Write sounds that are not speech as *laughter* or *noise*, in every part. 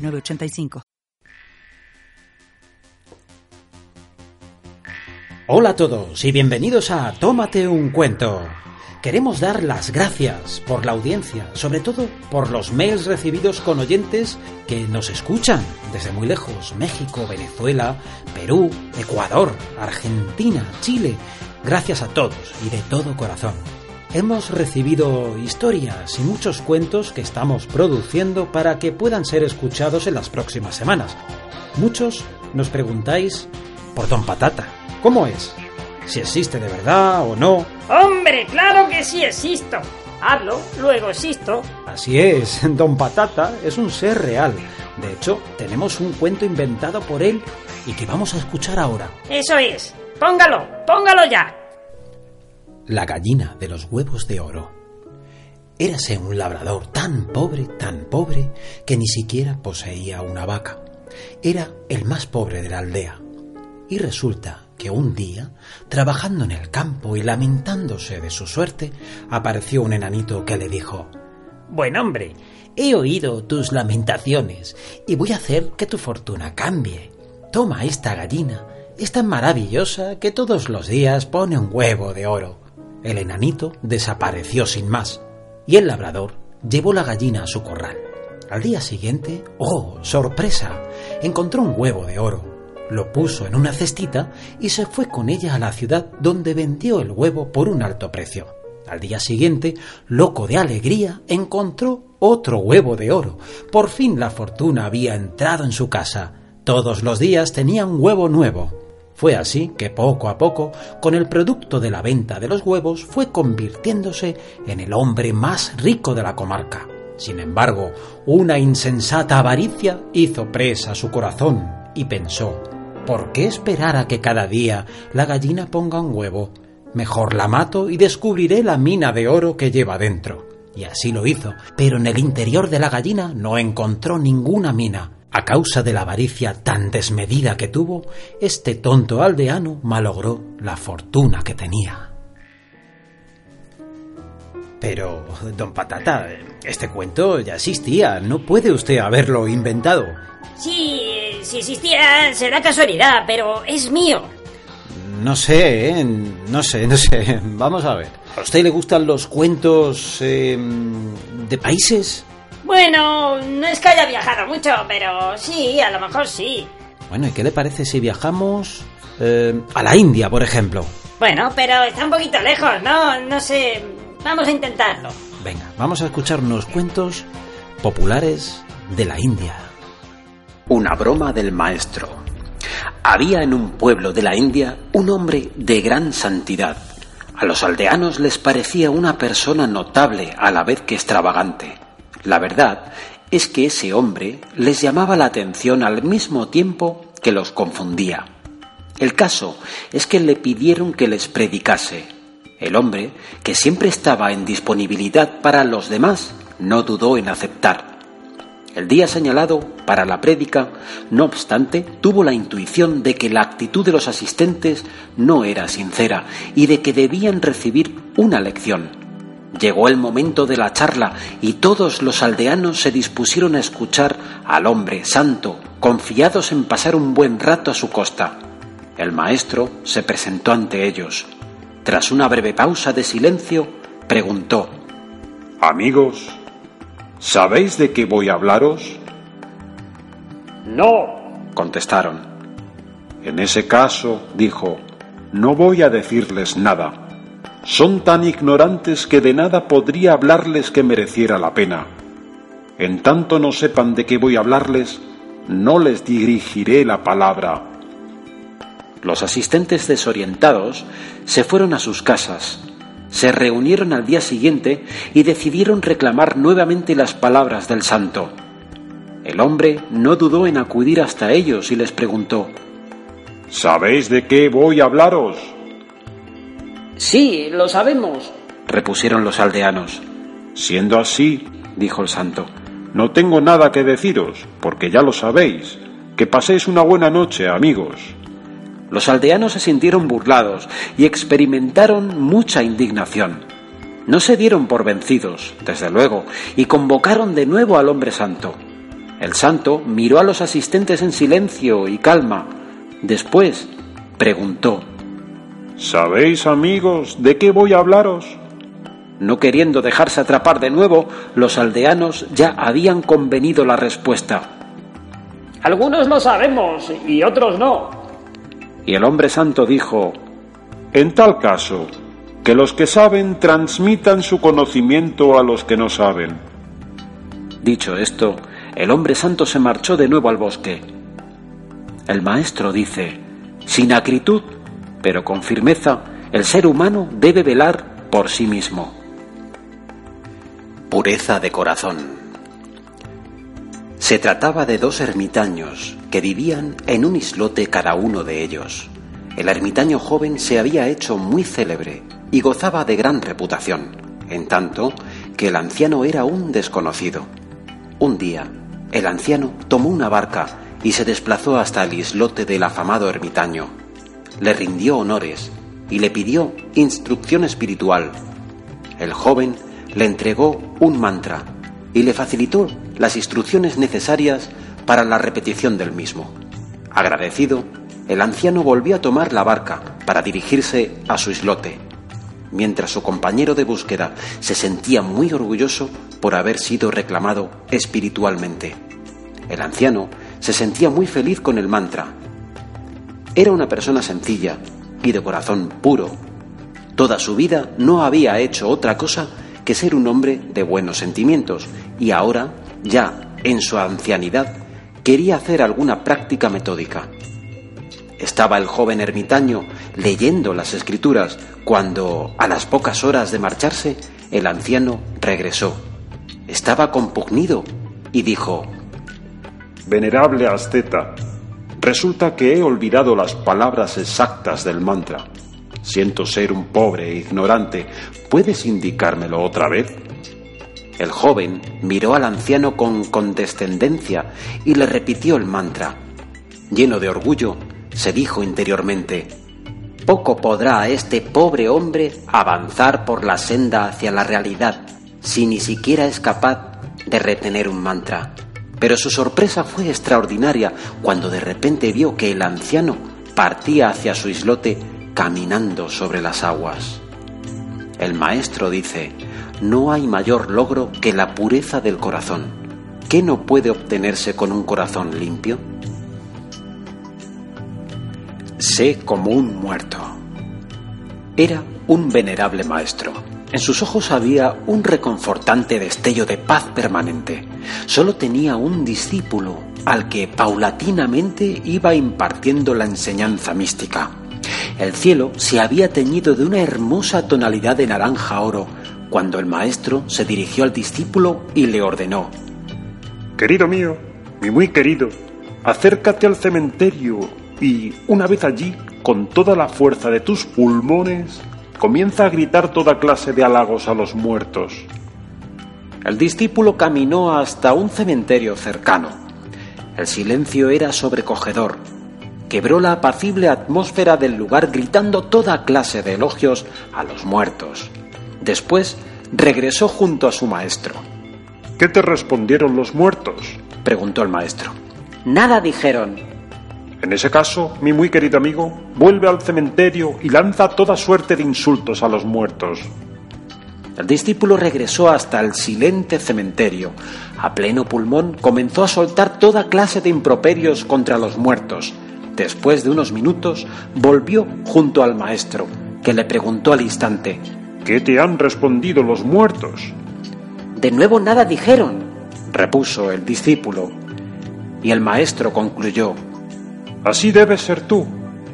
906985. Hola a todos y bienvenidos a Tómate un cuento. Queremos dar las gracias por la audiencia, sobre todo por los mails recibidos con oyentes que nos escuchan desde muy lejos, México, Venezuela, Perú, Ecuador, Argentina, Chile. Gracias a todos y de todo corazón. Hemos recibido historias y muchos cuentos que estamos produciendo para que puedan ser escuchados en las próximas semanas. Muchos nos preguntáis por Don Patata. ¿Cómo es? Si existe de verdad o no. Hombre, claro que sí existo. Hablo, luego existo. Así es, *laughs* Don Patata es un ser real. De hecho, tenemos un cuento inventado por él y que vamos a escuchar ahora. Eso es. Póngalo, póngalo ya. La gallina de los huevos de oro. Érase un labrador tan pobre, tan pobre, que ni siquiera poseía una vaca. Era el más pobre de la aldea. Y resulta que un día, trabajando en el campo y lamentándose de su suerte, apareció un enanito que le dijo Buen hombre, he oído tus lamentaciones y voy a hacer que tu fortuna cambie. Toma esta gallina, es tan maravillosa que todos los días pone un huevo de oro. El enanito desapareció sin más, y el labrador llevó la gallina a su corral. Al día siguiente, ¡oh, sorpresa! Encontró un huevo de oro lo puso en una cestita y se fue con ella a la ciudad donde vendió el huevo por un alto precio. Al día siguiente, loco de alegría, encontró otro huevo de oro. Por fin la fortuna había entrado en su casa. Todos los días tenía un huevo nuevo. Fue así que poco a poco, con el producto de la venta de los huevos, fue convirtiéndose en el hombre más rico de la comarca. Sin embargo, una insensata avaricia hizo presa su corazón y pensó ¿Por qué esperar a que cada día la gallina ponga un huevo? Mejor la mato y descubriré la mina de oro que lleva dentro. Y así lo hizo, pero en el interior de la gallina no encontró ninguna mina. A causa de la avaricia tan desmedida que tuvo, este tonto aldeano malogró la fortuna que tenía. Pero, don Patata, este cuento ya existía, no puede usted haberlo inventado. Sí, si existía, será casualidad, pero es mío. No sé, ¿eh? no sé, no sé. Vamos a ver. ¿A usted le gustan los cuentos eh, de países? Bueno, no es que haya viajado mucho, pero sí, a lo mejor sí. Bueno, ¿y qué le parece si viajamos eh, a la India, por ejemplo? Bueno, pero está un poquito lejos, ¿no? No sé. Vamos a intentarlo. Venga, vamos a escuchar unos cuentos populares de la India. Una broma del maestro. Había en un pueblo de la India un hombre de gran santidad. A los aldeanos les parecía una persona notable a la vez que extravagante. La verdad es que ese hombre les llamaba la atención al mismo tiempo que los confundía. El caso es que le pidieron que les predicase. El hombre, que siempre estaba en disponibilidad para los demás, no dudó en aceptar. El día señalado para la prédica, no obstante, tuvo la intuición de que la actitud de los asistentes no era sincera y de que debían recibir una lección. Llegó el momento de la charla y todos los aldeanos se dispusieron a escuchar al hombre santo, confiados en pasar un buen rato a su costa. El maestro se presentó ante ellos. Tras una breve pausa de silencio, preguntó Amigos, ¿Sabéis de qué voy a hablaros? No, contestaron. En ese caso, dijo, no voy a decirles nada. Son tan ignorantes que de nada podría hablarles que mereciera la pena. En tanto no sepan de qué voy a hablarles, no les dirigiré la palabra. Los asistentes desorientados se fueron a sus casas se reunieron al día siguiente y decidieron reclamar nuevamente las palabras del santo. El hombre no dudó en acudir hasta ellos y les preguntó ¿Sabéis de qué voy a hablaros? Sí, lo sabemos, repusieron los aldeanos. Siendo así, dijo el santo, no tengo nada que deciros, porque ya lo sabéis. Que paséis una buena noche, amigos. Los aldeanos se sintieron burlados y experimentaron mucha indignación. No se dieron por vencidos, desde luego, y convocaron de nuevo al hombre santo. El santo miró a los asistentes en silencio y calma. Después preguntó ¿Sabéis, amigos, de qué voy a hablaros? No queriendo dejarse atrapar de nuevo, los aldeanos ya habían convenido la respuesta. Algunos lo sabemos y otros no. Y el hombre santo dijo, En tal caso, que los que saben transmitan su conocimiento a los que no saben. Dicho esto, el hombre santo se marchó de nuevo al bosque. El maestro dice, sin acritud, pero con firmeza el ser humano debe velar por sí mismo. Pureza de corazón. Se trataba de dos ermitaños que vivían en un islote cada uno de ellos. El ermitaño joven se había hecho muy célebre y gozaba de gran reputación, en tanto que el anciano era un desconocido. Un día, el anciano tomó una barca y se desplazó hasta el islote del afamado ermitaño le rindió honores y le pidió instrucción espiritual. El joven le entregó un mantra y le facilitó las instrucciones necesarias para la repetición del mismo. Agradecido, el anciano volvió a tomar la barca para dirigirse a su islote, mientras su compañero de búsqueda se sentía muy orgulloso por haber sido reclamado espiritualmente. El anciano se sentía muy feliz con el mantra era una persona sencilla y de corazón puro. Toda su vida no había hecho otra cosa que ser un hombre de buenos sentimientos y ahora, ya en su ancianidad, quería hacer alguna práctica metódica. Estaba el joven ermitaño leyendo las escrituras cuando, a las pocas horas de marcharse, el anciano regresó. Estaba compugnido y dijo, Venerable asceta, Resulta que he olvidado las palabras exactas del mantra. Siento ser un pobre e ignorante. ¿Puedes indicármelo otra vez? El joven miró al anciano con condescendencia y le repitió el mantra. Lleno de orgullo, se dijo interiormente, Poco podrá este pobre hombre avanzar por la senda hacia la realidad si ni siquiera es capaz de retener un mantra. Pero su sorpresa fue extraordinaria cuando de repente vio que el anciano partía hacia su islote caminando sobre las aguas. El maestro dice, no hay mayor logro que la pureza del corazón. ¿Qué no puede obtenerse con un corazón limpio? Sé como un muerto. Era un venerable maestro en sus ojos había un reconfortante destello de paz permanente. Solo tenía un discípulo al que paulatinamente iba impartiendo la enseñanza mística. El cielo se había teñido de una hermosa tonalidad de naranja oro cuando el maestro se dirigió al discípulo y le ordenó. Querido mío, mi muy querido, acércate al cementerio y, una vez allí, con toda la fuerza de tus pulmones, comienza a gritar toda clase de halagos a los muertos. El discípulo caminó hasta un cementerio cercano. El silencio era sobrecogedor. Quebró la apacible atmósfera del lugar gritando toda clase de elogios a los muertos. Después regresó junto a su maestro. ¿Qué te respondieron los muertos? preguntó el maestro. Nada dijeron, en ese caso, mi muy querido amigo, vuelve al cementerio y lanza toda suerte de insultos a los muertos. El discípulo regresó hasta el silente cementerio. A pleno pulmón comenzó a soltar toda clase de improperios contra los muertos. Después de unos minutos, volvió junto al maestro, que le preguntó al instante, ¿Qué te han respondido los muertos? De nuevo nada dijeron, repuso el discípulo. Y el maestro concluyó, Así debes ser tú,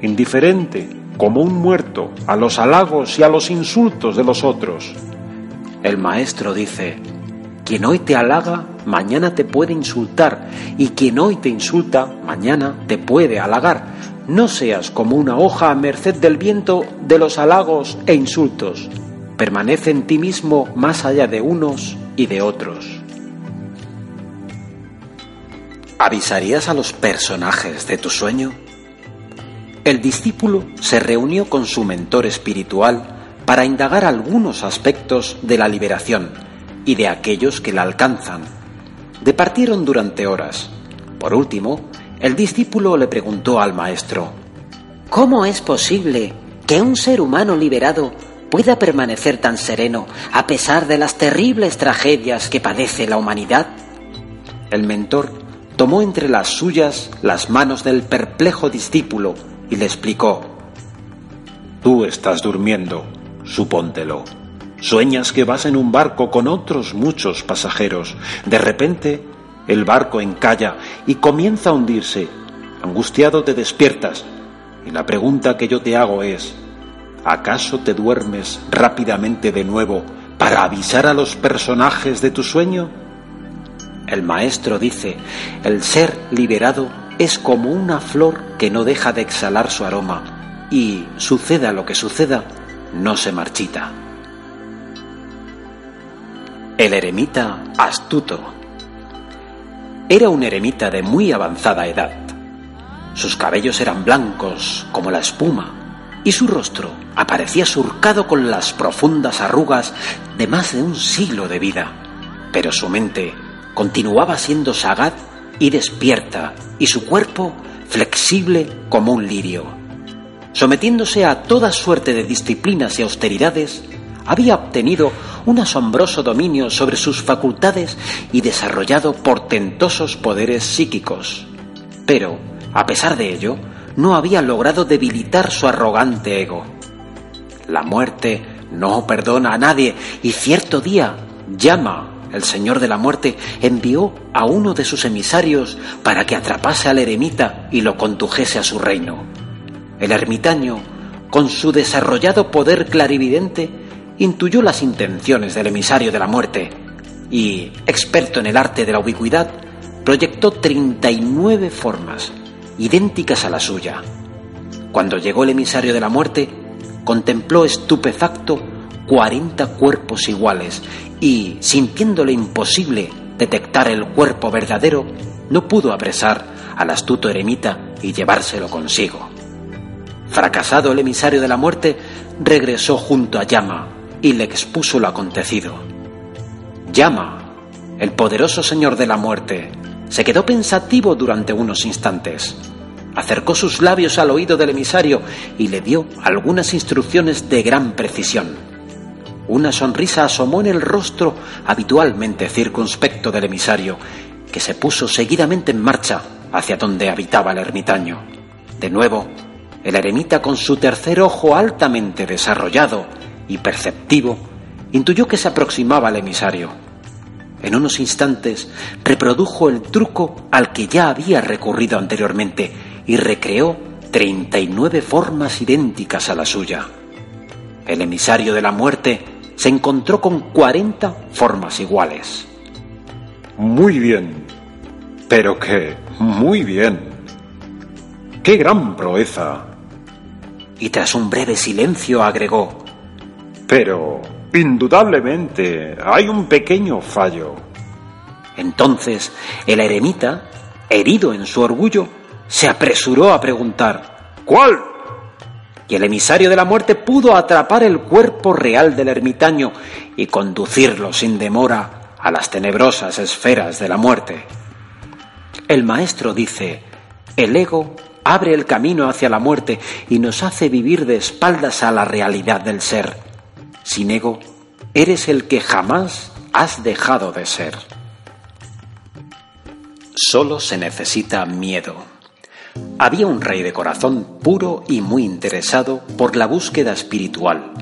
indiferente, como un muerto, a los halagos y a los insultos de los otros. El maestro dice, Quien hoy te halaga, mañana te puede insultar, y quien hoy te insulta, mañana te puede halagar. No seas como una hoja a merced del viento de los halagos e insultos. Permanece en ti mismo más allá de unos y de otros. ¿Avisarías a los personajes de tu sueño? El discípulo se reunió con su mentor espiritual para indagar algunos aspectos de la liberación y de aquellos que la alcanzan. Departieron durante horas. Por último, el discípulo le preguntó al maestro, ¿Cómo es posible que un ser humano liberado pueda permanecer tan sereno a pesar de las terribles tragedias que padece la humanidad? El mentor tomó entre las suyas las manos del perplejo discípulo y le explicó, Tú estás durmiendo, supóntelo. Sueñas que vas en un barco con otros muchos pasajeros. De repente, el barco encalla y comienza a hundirse. Angustiado te despiertas. Y la pregunta que yo te hago es, ¿acaso te duermes rápidamente de nuevo para avisar a los personajes de tu sueño? El maestro dice, el ser liberado es como una flor que no deja de exhalar su aroma y, suceda lo que suceda, no se marchita. El eremita astuto. Era un eremita de muy avanzada edad. Sus cabellos eran blancos como la espuma y su rostro aparecía surcado con las profundas arrugas de más de un siglo de vida. Pero su mente continuaba siendo sagaz y despierta, y su cuerpo flexible como un lirio. Sometiéndose a toda suerte de disciplinas y austeridades, había obtenido un asombroso dominio sobre sus facultades y desarrollado portentosos poderes psíquicos. Pero, a pesar de ello, no había logrado debilitar su arrogante ego. La muerte no perdona a nadie y cierto día llama el Señor de la Muerte envió a uno de sus emisarios para que atrapase al eremita y lo condujese a su reino. El ermitaño, con su desarrollado poder clarividente, intuyó las intenciones del emisario de la muerte y, experto en el arte de la ubicuidad, proyectó 39 formas, idénticas a la suya. Cuando llegó el emisario de la muerte, contempló estupefacto 40 cuerpos iguales y, sintiéndole imposible detectar el cuerpo verdadero, no pudo apresar al astuto eremita y llevárselo consigo. Fracasado el emisario de la muerte, regresó junto a Yama y le expuso lo acontecido. Yama, el poderoso señor de la muerte, se quedó pensativo durante unos instantes. Acercó sus labios al oído del emisario y le dio algunas instrucciones de gran precisión. Una sonrisa asomó en el rostro habitualmente circunspecto del emisario, que se puso seguidamente en marcha hacia donde habitaba el ermitaño. De nuevo, el eremita con su tercer ojo altamente desarrollado y perceptivo, intuyó que se aproximaba al emisario. En unos instantes reprodujo el truco al que ya había recurrido anteriormente y recreó treinta y nueve formas idénticas a la suya. El emisario de la muerte se encontró con 40 formas iguales. Muy bien, pero que muy bien. ¡Qué gran proeza! Y tras un breve silencio agregó, Pero, indudablemente, hay un pequeño fallo. Entonces, el eremita, herido en su orgullo, se apresuró a preguntar, ¿Cuál? y el emisario de la muerte pudo atrapar el cuerpo real del ermitaño y conducirlo sin demora a las tenebrosas esferas de la muerte. El maestro dice, el ego abre el camino hacia la muerte y nos hace vivir de espaldas a la realidad del ser. Sin ego, eres el que jamás has dejado de ser. Solo se necesita miedo. Había un rey de corazón puro y muy interesado por la búsqueda espiritual.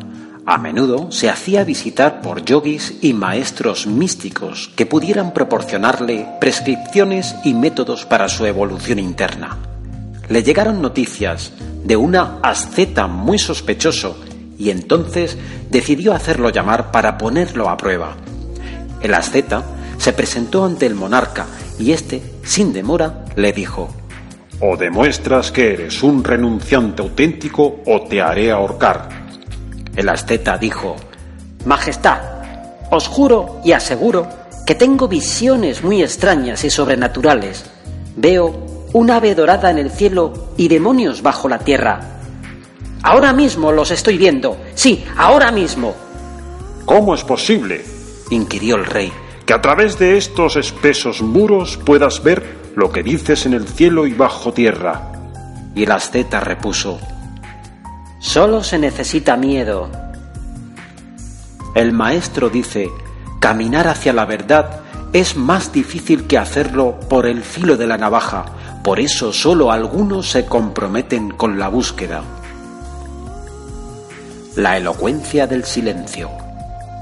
A menudo se hacía visitar por yogis y maestros místicos que pudieran proporcionarle prescripciones y métodos para su evolución interna. Le llegaron noticias de una asceta muy sospechoso y entonces decidió hacerlo llamar para ponerlo a prueba. El asceta se presentó ante el monarca y éste, sin demora, le dijo O demuestras que eres un renunciante auténtico o te haré ahorcar. El asceta dijo Majestad, os juro y aseguro que tengo visiones muy extrañas y sobrenaturales. Veo un ave dorada en el cielo y demonios bajo la tierra. Ahora mismo los estoy viendo. Sí, ahora mismo. ¿Cómo es posible? inquirió el rey. Que a través de estos espesos muros puedas ver lo que dices en el cielo y bajo tierra. Y el asceta repuso, Solo se necesita miedo. El maestro dice, caminar hacia la verdad es más difícil que hacerlo por el filo de la navaja, por eso solo algunos se comprometen con la búsqueda. La elocuencia del silencio.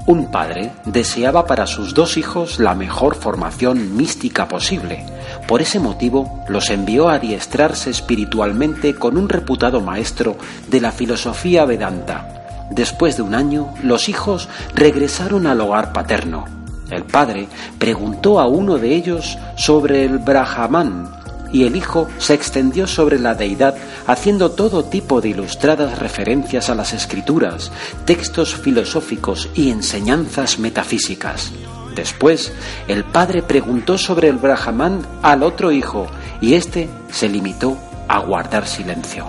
Un padre deseaba para sus dos hijos la mejor formación mística posible. Por ese motivo los envió a adiestrarse espiritualmente con un reputado maestro de la filosofía Vedanta. Después de un año, los hijos regresaron al hogar paterno. El padre preguntó a uno de ellos sobre el Brahman y el hijo se extendió sobre la deidad haciendo todo tipo de ilustradas referencias a las escrituras, textos filosóficos y enseñanzas metafísicas. Después, el padre preguntó sobre el Brahman al otro hijo y éste se limitó a guardar silencio.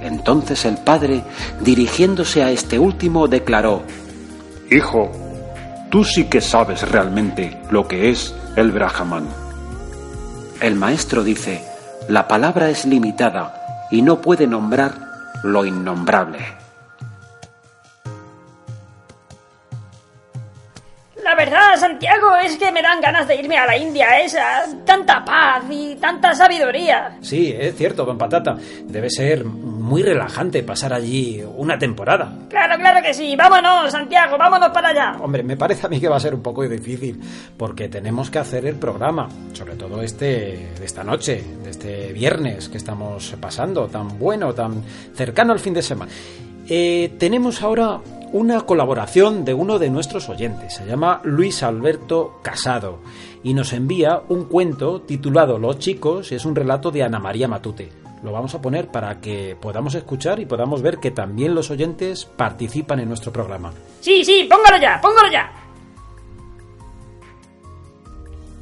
Entonces el padre, dirigiéndose a este último, declaró, Hijo, tú sí que sabes realmente lo que es el Brahman. El maestro dice, la palabra es limitada y no puede nombrar lo innombrable. La verdad, Santiago, es que me dan ganas de irme a la India esa. Tanta paz y tanta sabiduría. Sí, es cierto, don Patata. Debe ser muy relajante pasar allí una temporada. Claro, claro que sí. Vámonos, Santiago, vámonos para allá. Hombre, me parece a mí que va a ser un poco difícil, porque tenemos que hacer el programa, sobre todo este de esta noche, de este viernes que estamos pasando, tan bueno, tan cercano al fin de semana. Eh, tenemos ahora una colaboración de uno de nuestros oyentes. Se llama Luis Alberto Casado y nos envía un cuento titulado Los chicos y es un relato de Ana María Matute. Lo vamos a poner para que podamos escuchar y podamos ver que también los oyentes participan en nuestro programa. Sí, sí, póngalo ya, póngalo ya.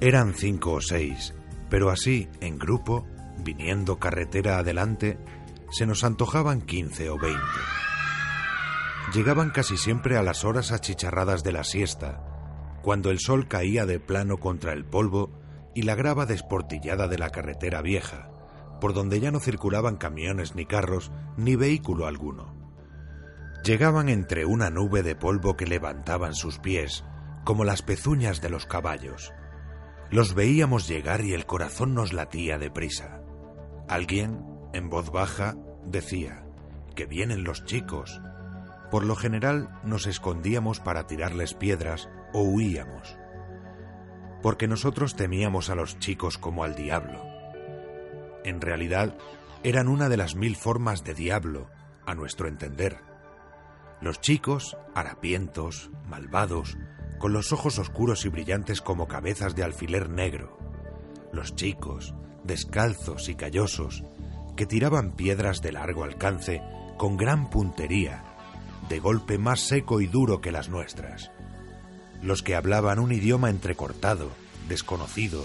Eran cinco o seis, pero así, en grupo, viniendo carretera adelante, se nos antojaban quince o veinte. Llegaban casi siempre a las horas achicharradas de la siesta, cuando el sol caía de plano contra el polvo y la grava desportillada de la carretera vieja, por donde ya no circulaban camiones ni carros ni vehículo alguno. Llegaban entre una nube de polvo que levantaban sus pies, como las pezuñas de los caballos. Los veíamos llegar y el corazón nos latía deprisa. Alguien, en voz baja, decía, que vienen los chicos, por lo general nos escondíamos para tirarles piedras o huíamos, porque nosotros temíamos a los chicos como al diablo. En realidad, eran una de las mil formas de diablo, a nuestro entender. Los chicos, harapientos, malvados, con los ojos oscuros y brillantes como cabezas de alfiler negro. Los chicos, descalzos y callosos, que tiraban piedras de largo alcance con gran puntería de golpe más seco y duro que las nuestras. Los que hablaban un idioma entrecortado, desconocido,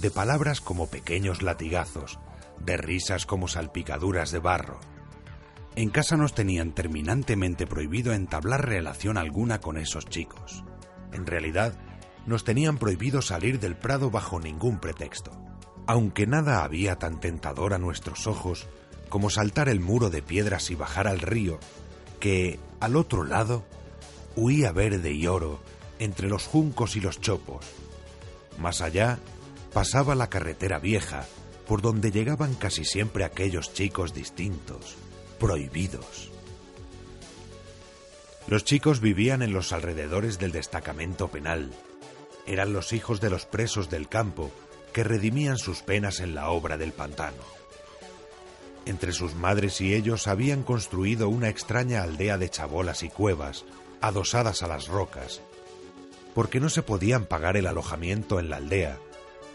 de palabras como pequeños latigazos, de risas como salpicaduras de barro. En casa nos tenían terminantemente prohibido entablar relación alguna con esos chicos. En realidad, nos tenían prohibido salir del prado bajo ningún pretexto. Aunque nada había tan tentador a nuestros ojos como saltar el muro de piedras y bajar al río, que, al otro lado, huía verde y oro entre los juncos y los chopos. Más allá, pasaba la carretera vieja, por donde llegaban casi siempre aquellos chicos distintos, prohibidos. Los chicos vivían en los alrededores del destacamento penal. Eran los hijos de los presos del campo que redimían sus penas en la obra del pantano. Entre sus madres y ellos habían construido una extraña aldea de chabolas y cuevas, adosadas a las rocas. porque no se podían pagar el alojamiento en la aldea,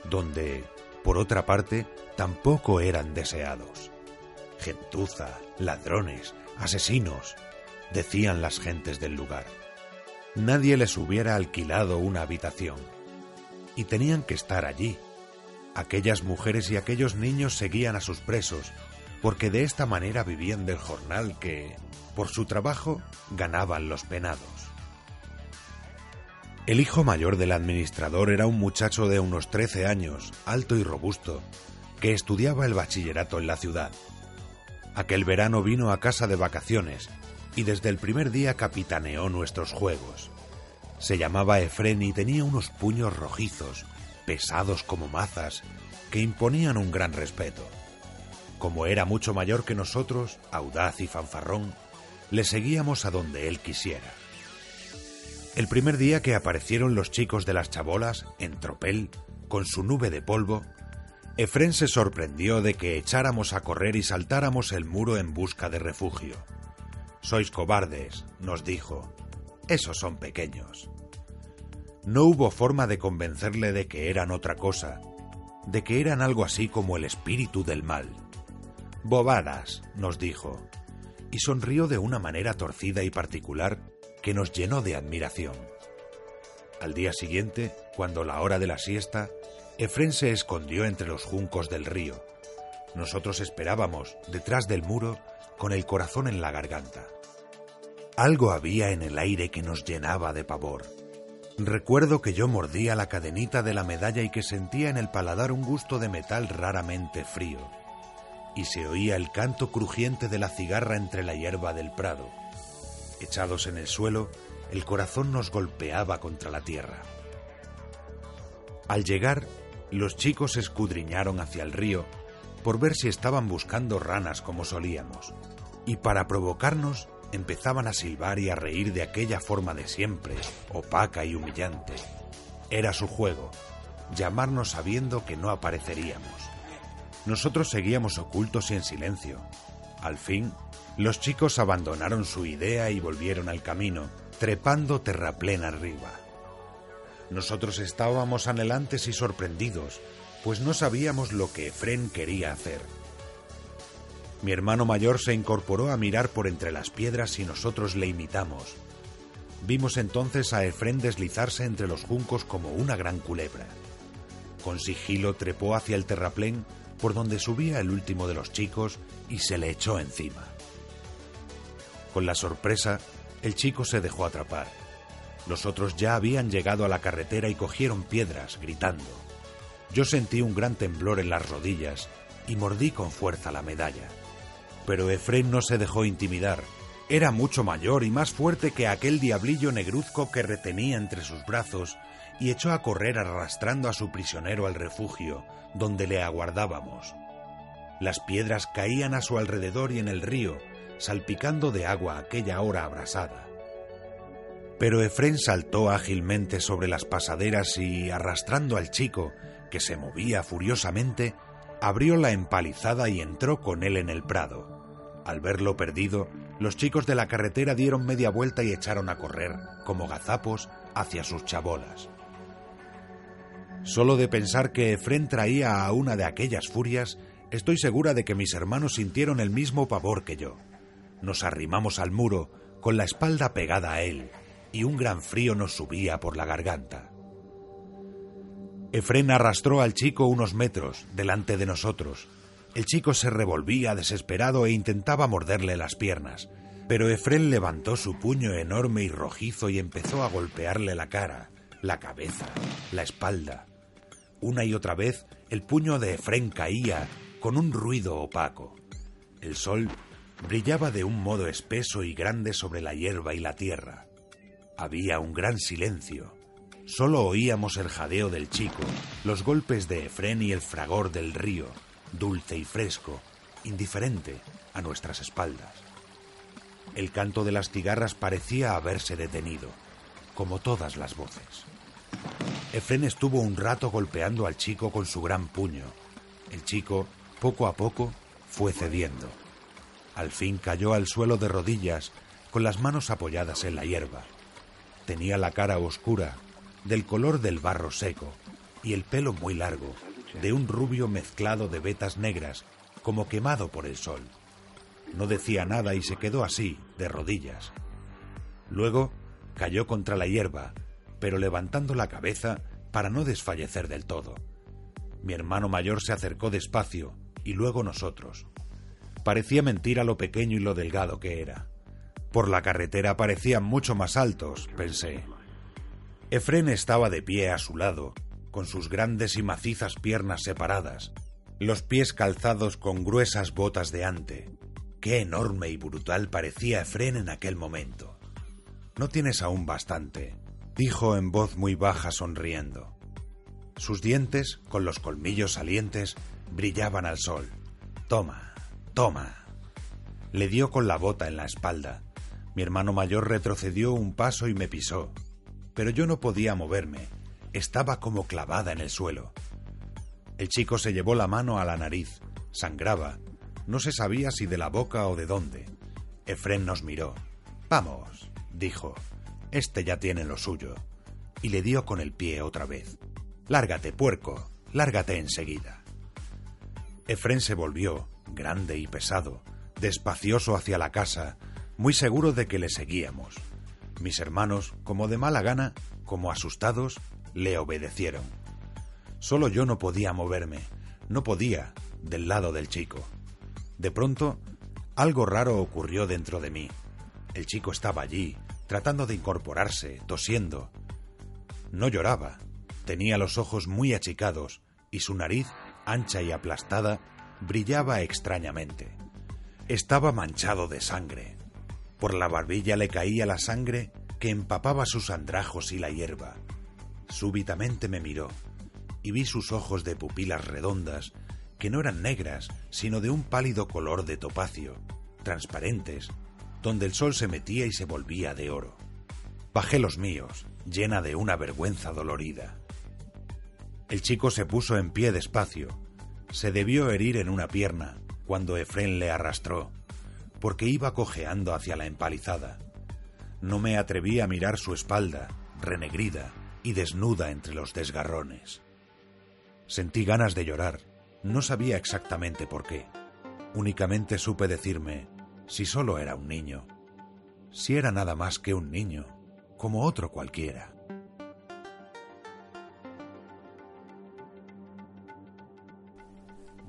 donde, por otra parte, tampoco eran deseados. Gentuza, ladrones, asesinos, decían las gentes del lugar. Nadie les hubiera alquilado una habitación. Y tenían que estar allí. Aquellas mujeres y aquellos niños seguían a sus presos, porque de esta manera vivían del jornal que, por su trabajo, ganaban los penados. El hijo mayor del administrador era un muchacho de unos 13 años, alto y robusto, que estudiaba el bachillerato en la ciudad. Aquel verano vino a casa de vacaciones y desde el primer día capitaneó nuestros juegos. Se llamaba Efren y tenía unos puños rojizos, pesados como mazas, que imponían un gran respeto. Como era mucho mayor que nosotros, audaz y fanfarrón, le seguíamos a donde él quisiera. El primer día que aparecieron los chicos de las chabolas, en tropel, con su nube de polvo, Efren se sorprendió de que echáramos a correr y saltáramos el muro en busca de refugio. Sois cobardes, nos dijo. Esos son pequeños. No hubo forma de convencerle de que eran otra cosa, de que eran algo así como el espíritu del mal. Bobadas, nos dijo, y sonrió de una manera torcida y particular que nos llenó de admiración. Al día siguiente, cuando la hora de la siesta, Efren se escondió entre los juncos del río. Nosotros esperábamos, detrás del muro, con el corazón en la garganta. Algo había en el aire que nos llenaba de pavor. Recuerdo que yo mordía la cadenita de la medalla y que sentía en el paladar un gusto de metal raramente frío. Y se oía el canto crujiente de la cigarra entre la hierba del prado. Echados en el suelo, el corazón nos golpeaba contra la tierra. Al llegar, los chicos escudriñaron hacia el río por ver si estaban buscando ranas como solíamos, y para provocarnos empezaban a silbar y a reír de aquella forma de siempre, opaca y humillante. Era su juego, llamarnos sabiendo que no apareceríamos. Nosotros seguíamos ocultos y en silencio. Al fin, los chicos abandonaron su idea y volvieron al camino, trepando terraplén arriba. Nosotros estábamos anhelantes y sorprendidos, pues no sabíamos lo que Efren quería hacer. Mi hermano mayor se incorporó a mirar por entre las piedras y nosotros le imitamos. Vimos entonces a Efren deslizarse entre los juncos como una gran culebra. Con sigilo trepó hacia el terraplén por donde subía el último de los chicos y se le echó encima. Con la sorpresa, el chico se dejó atrapar. Los otros ya habían llegado a la carretera y cogieron piedras, gritando. Yo sentí un gran temblor en las rodillas y mordí con fuerza la medalla. Pero Efrén no se dejó intimidar. Era mucho mayor y más fuerte que aquel diablillo negruzco que retenía entre sus brazos y echó a correr arrastrando a su prisionero al refugio, donde le aguardábamos. Las piedras caían a su alrededor y en el río, salpicando de agua aquella hora abrasada. Pero Efrén saltó ágilmente sobre las pasaderas y, arrastrando al chico, que se movía furiosamente, abrió la empalizada y entró con él en el prado. Al verlo perdido, los chicos de la carretera dieron media vuelta y echaron a correr, como gazapos, hacia sus chabolas. Solo de pensar que Efrén traía a una de aquellas furias, estoy segura de que mis hermanos sintieron el mismo pavor que yo. Nos arrimamos al muro, con la espalda pegada a él, y un gran frío nos subía por la garganta. Efren arrastró al chico unos metros delante de nosotros. El chico se revolvía desesperado e intentaba morderle las piernas, pero Efren levantó su puño enorme y rojizo y empezó a golpearle la cara, la cabeza, la espalda. Una y otra vez el puño de Efren caía con un ruido opaco. El sol brillaba de un modo espeso y grande sobre la hierba y la tierra. Había un gran silencio. Solo oíamos el jadeo del chico, los golpes de Efren y el fragor del río, dulce y fresco, indiferente a nuestras espaldas. El canto de las cigarras parecía haberse detenido, como todas las voces. Efren estuvo un rato golpeando al chico con su gran puño. El chico, poco a poco, fue cediendo. Al fin cayó al suelo de rodillas, con las manos apoyadas en la hierba. Tenía la cara oscura, del color del barro seco, y el pelo muy largo, de un rubio mezclado de vetas negras, como quemado por el sol. No decía nada y se quedó así, de rodillas. Luego cayó contra la hierba, pero levantando la cabeza para no desfallecer del todo. Mi hermano mayor se acercó despacio y luego nosotros. Parecía mentira lo pequeño y lo delgado que era. Por la carretera parecían mucho más altos, pensé. Efren estaba de pie a su lado, con sus grandes y macizas piernas separadas, los pies calzados con gruesas botas de ante. Qué enorme y brutal parecía Efren en aquel momento. No tienes aún bastante, dijo en voz muy baja sonriendo. Sus dientes, con los colmillos salientes, brillaban al sol. Toma, toma. Le dio con la bota en la espalda. Mi hermano mayor retrocedió un paso y me pisó. Pero yo no podía moverme. Estaba como clavada en el suelo. El chico se llevó la mano a la nariz. Sangraba. No se sabía si de la boca o de dónde. Efren nos miró. Vamos, dijo. Este ya tiene lo suyo. Y le dio con el pie otra vez. Lárgate, puerco, lárgate enseguida. Efren se volvió, grande y pesado, despacioso hacia la casa, muy seguro de que le seguíamos. Mis hermanos, como de mala gana, como asustados, le obedecieron. Solo yo no podía moverme, no podía, del lado del chico. De pronto, algo raro ocurrió dentro de mí. El chico estaba allí, tratando de incorporarse, tosiendo. No lloraba, tenía los ojos muy achicados y su nariz, ancha y aplastada, brillaba extrañamente. Estaba manchado de sangre. Por la barbilla le caía la sangre que empapaba sus andrajos y la hierba. Súbitamente me miró y vi sus ojos de pupilas redondas, que no eran negras, sino de un pálido color de topacio, transparentes, donde el sol se metía y se volvía de oro. Bajé los míos, llena de una vergüenza dolorida. El chico se puso en pie despacio. Se debió herir en una pierna cuando Efren le arrastró, porque iba cojeando hacia la empalizada. No me atreví a mirar su espalda, renegrida y desnuda entre los desgarrones. Sentí ganas de llorar. No sabía exactamente por qué. Únicamente supe decirme, si solo era un niño, si era nada más que un niño, como otro cualquiera.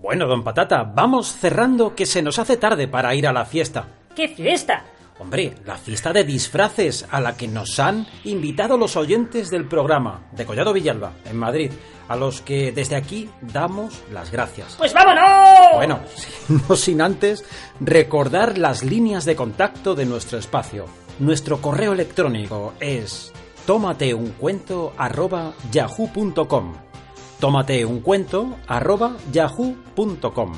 Bueno, don Patata, vamos cerrando que se nos hace tarde para ir a la fiesta. ¿Qué fiesta? Hombre, la fiesta de disfraces a la que nos han invitado los oyentes del programa de Collado Villalba, en Madrid, a los que desde aquí damos las gracias. ¡Pues vámonos! Bueno, *laughs* no sin antes recordar las líneas de contacto de nuestro espacio. Nuestro correo electrónico es tómateuncuento@yahoo.com. tómateuncuento@yahoo.com.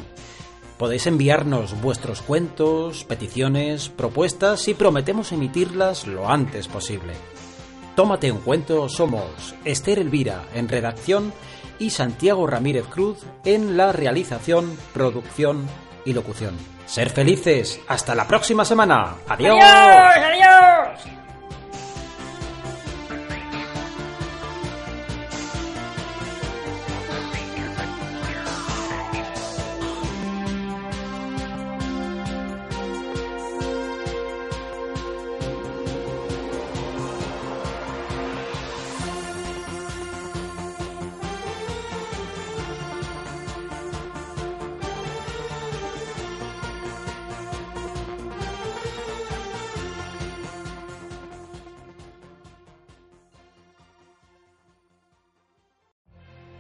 Podéis enviarnos vuestros cuentos, peticiones, propuestas y prometemos emitirlas lo antes posible. Tómate un cuento, somos Esther Elvira en redacción y Santiago Ramírez Cruz en la realización, producción y locución. Ser felices, hasta la próxima semana. Adiós. ¡Adiós! ¡Adiós!